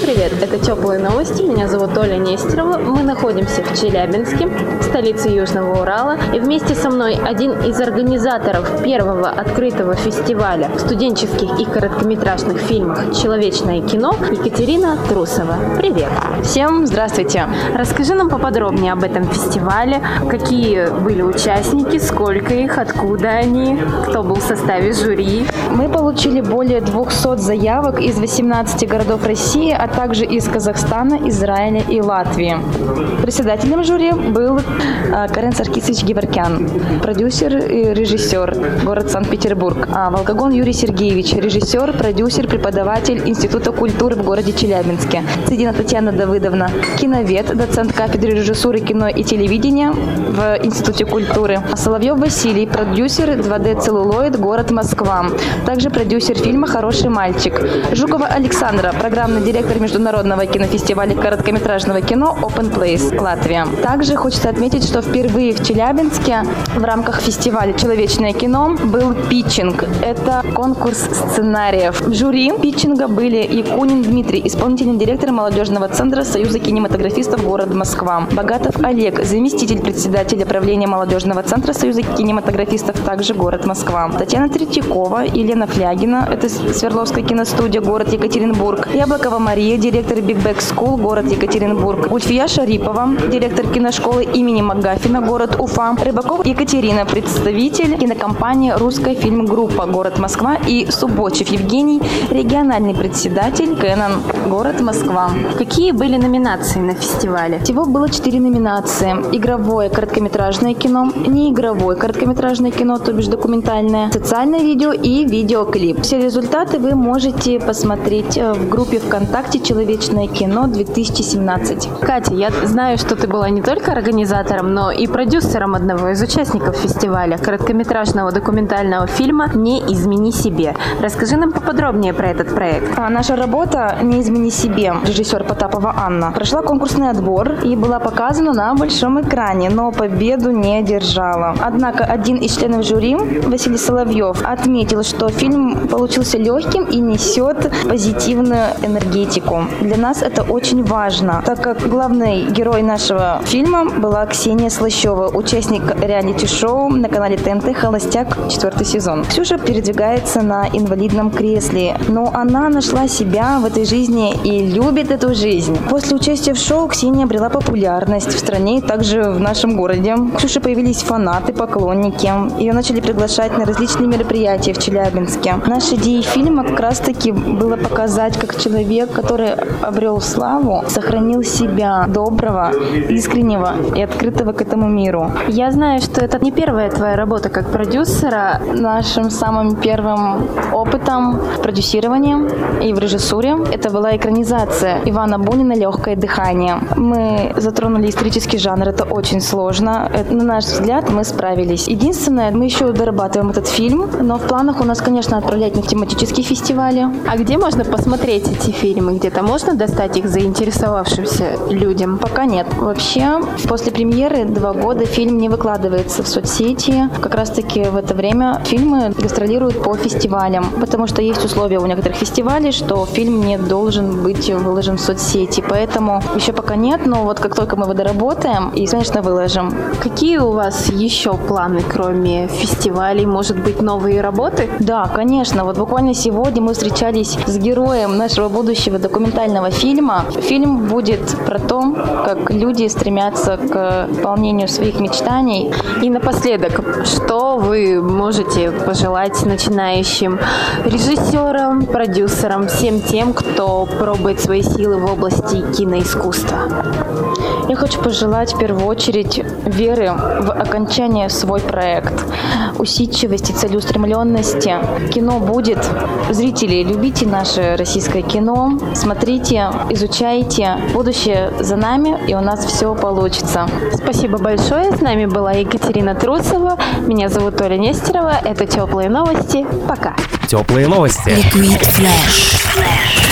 Всем привет! Это «Теплые новости». Меня зовут Оля Нестерова. Мы находимся в Челябинске, столице Южного Урала. И вместе со мной один из организаторов первого открытого фестиваля студенческих и короткометражных фильмов «Человечное кино» Екатерина Трусова. Привет! Всем здравствуйте! Расскажи нам поподробнее об этом фестивале. Какие были участники, сколько их, откуда они, кто был в составе жюри? Мы получили более 200 заявок из 18 городов России, а также из Казахстана, Израиля и Латвии. Председателем жюри был э, Карен Саркисович Геворкян, продюсер и режиссер, город Санкт-Петербург. А Волгогон Юрий Сергеевич, режиссер, продюсер, преподаватель Института культуры в городе Челябинске. Цедина Татьяна Давыдовна, киновед, доцент кафедры режиссуры кино и телевидения в Институте культуры. А Соловьев Василий, продюсер 2D целлулоид, город Москва. Также продюсер фильма «Хороший мальчик». Жукова Александра, программный директор международного кинофестиваля короткометражного кино Open Place, Латвия. Также хочется отметить, что впервые в Челябинске в рамках фестиваля «Человечное кино» был питчинг. Это конкурс сценариев. В жюри питчинга были Якунин Дмитрий, исполнительный директор молодежного центра Союза кинематографистов города Москва. Богатов Олег, заместитель председателя правления молодежного центра Союза кинематографистов, также город Москва. Татьяна Третьякова, Елена Флягина, это Свердловская киностудия, город Екатеринбург. Яблокова Мария, директор Big Back School, город Екатеринбург. Гульфия Шарипова, директор киношколы имени Магафина, город Уфа. Рыбаков Екатерина, представитель кинокомпании «Русская фильм-группа», город Москва. И Субочев Евгений, региональный председатель Кэнон, город Москва. Какие были номинации на фестивале? Всего было четыре номинации. Игровое короткометражное кино, неигровое короткометражное кино, то бишь документальное, социальное видео и видеоклип. Все результаты вы можете посмотреть э, в группе ВКонтакте «Человечное кино 2017». Катя, я знаю, что ты была не только организатором, но и продюсером одного из участников фестиваля короткометражного документального фильма «Не измени себе». Расскажи нам поподробнее про этот проект. А наша работа «Не измени себе» режиссер Потапова Анна прошла конкурсный отбор и была показана на большом экране, но победу не одержала. Однако один из членов жюри, Василий Соловьев, отметил, что фильм получился легким и несет позитивную энергетику. Для нас это очень важно, так как главный герой нашего фильма была Ксения Слащева, участник реалити-шоу на канале ТНТ «Холостяк» четвертый сезон. Ксюша передвигается на инвалидном кресле, но она нашла себя в этой жизни и любит эту жизнь. После участия в шоу Ксения обрела популярность в стране и также в нашем городе. У Ксюши появились фанаты, поклонники. Ее начали приглашать на различные мероприятия в Челябинске. Наша идея фильма как раз-таки было показать, как человек, который обрел славу, сохранил себя доброго, искреннего и открытого к этому миру. Я знаю, что это не первая твоя работа как продюсера. Нашим самым первым опытом в продюсировании и в режиссуре это была экранизация Ивана Бунина «Легкое дыхание». Мы затронули исторический жанр, это очень сложно. Это, на наш взгляд, мы справились. Единственное, мы еще дорабатываем этот фильм, но в планах у нас, конечно, отправлять на тематические фестивали. А где можно посмотреть эти фильмы? Где-то можно достать их заинтересовавшимся людям? Пока нет. Вообще, после премьеры два года фильм не выкладывается в соцсети. Как раз-таки в это время фильмы гастролируют по фестивалям, потому что есть условия у некоторых фестивалей, что фильм не должен быть выложен в соцсети. Поэтому еще пока нет, но вот как только мы его доработаем, и, конечно, выложим. Какие у вас еще планы, кроме фестивалей? Может быть, новые работы? Да, конечно. Вот буквально сегодня мы встречались с героем нашего будущего документального фильма. Фильм будет про то, как люди стремятся к выполнению своих мечтаний. И напоследок, что вы можете пожелать начинающим режиссерам, продюсерам, всем тем, кто пробует свои силы в области киноискусства? Я хочу пожелать в первую очередь веры в окончание свой проект, усидчивости, целеустремленности. Кино будет. Зрители, любите наше российское кино, смотрите, изучайте. Будущее за нами, и у нас все получится. Спасибо большое. С нами была Екатерина Трусова. Меня зовут Оля Нестерова. Это «Теплые новости». Пока. Теплые новости. Liquid Flash.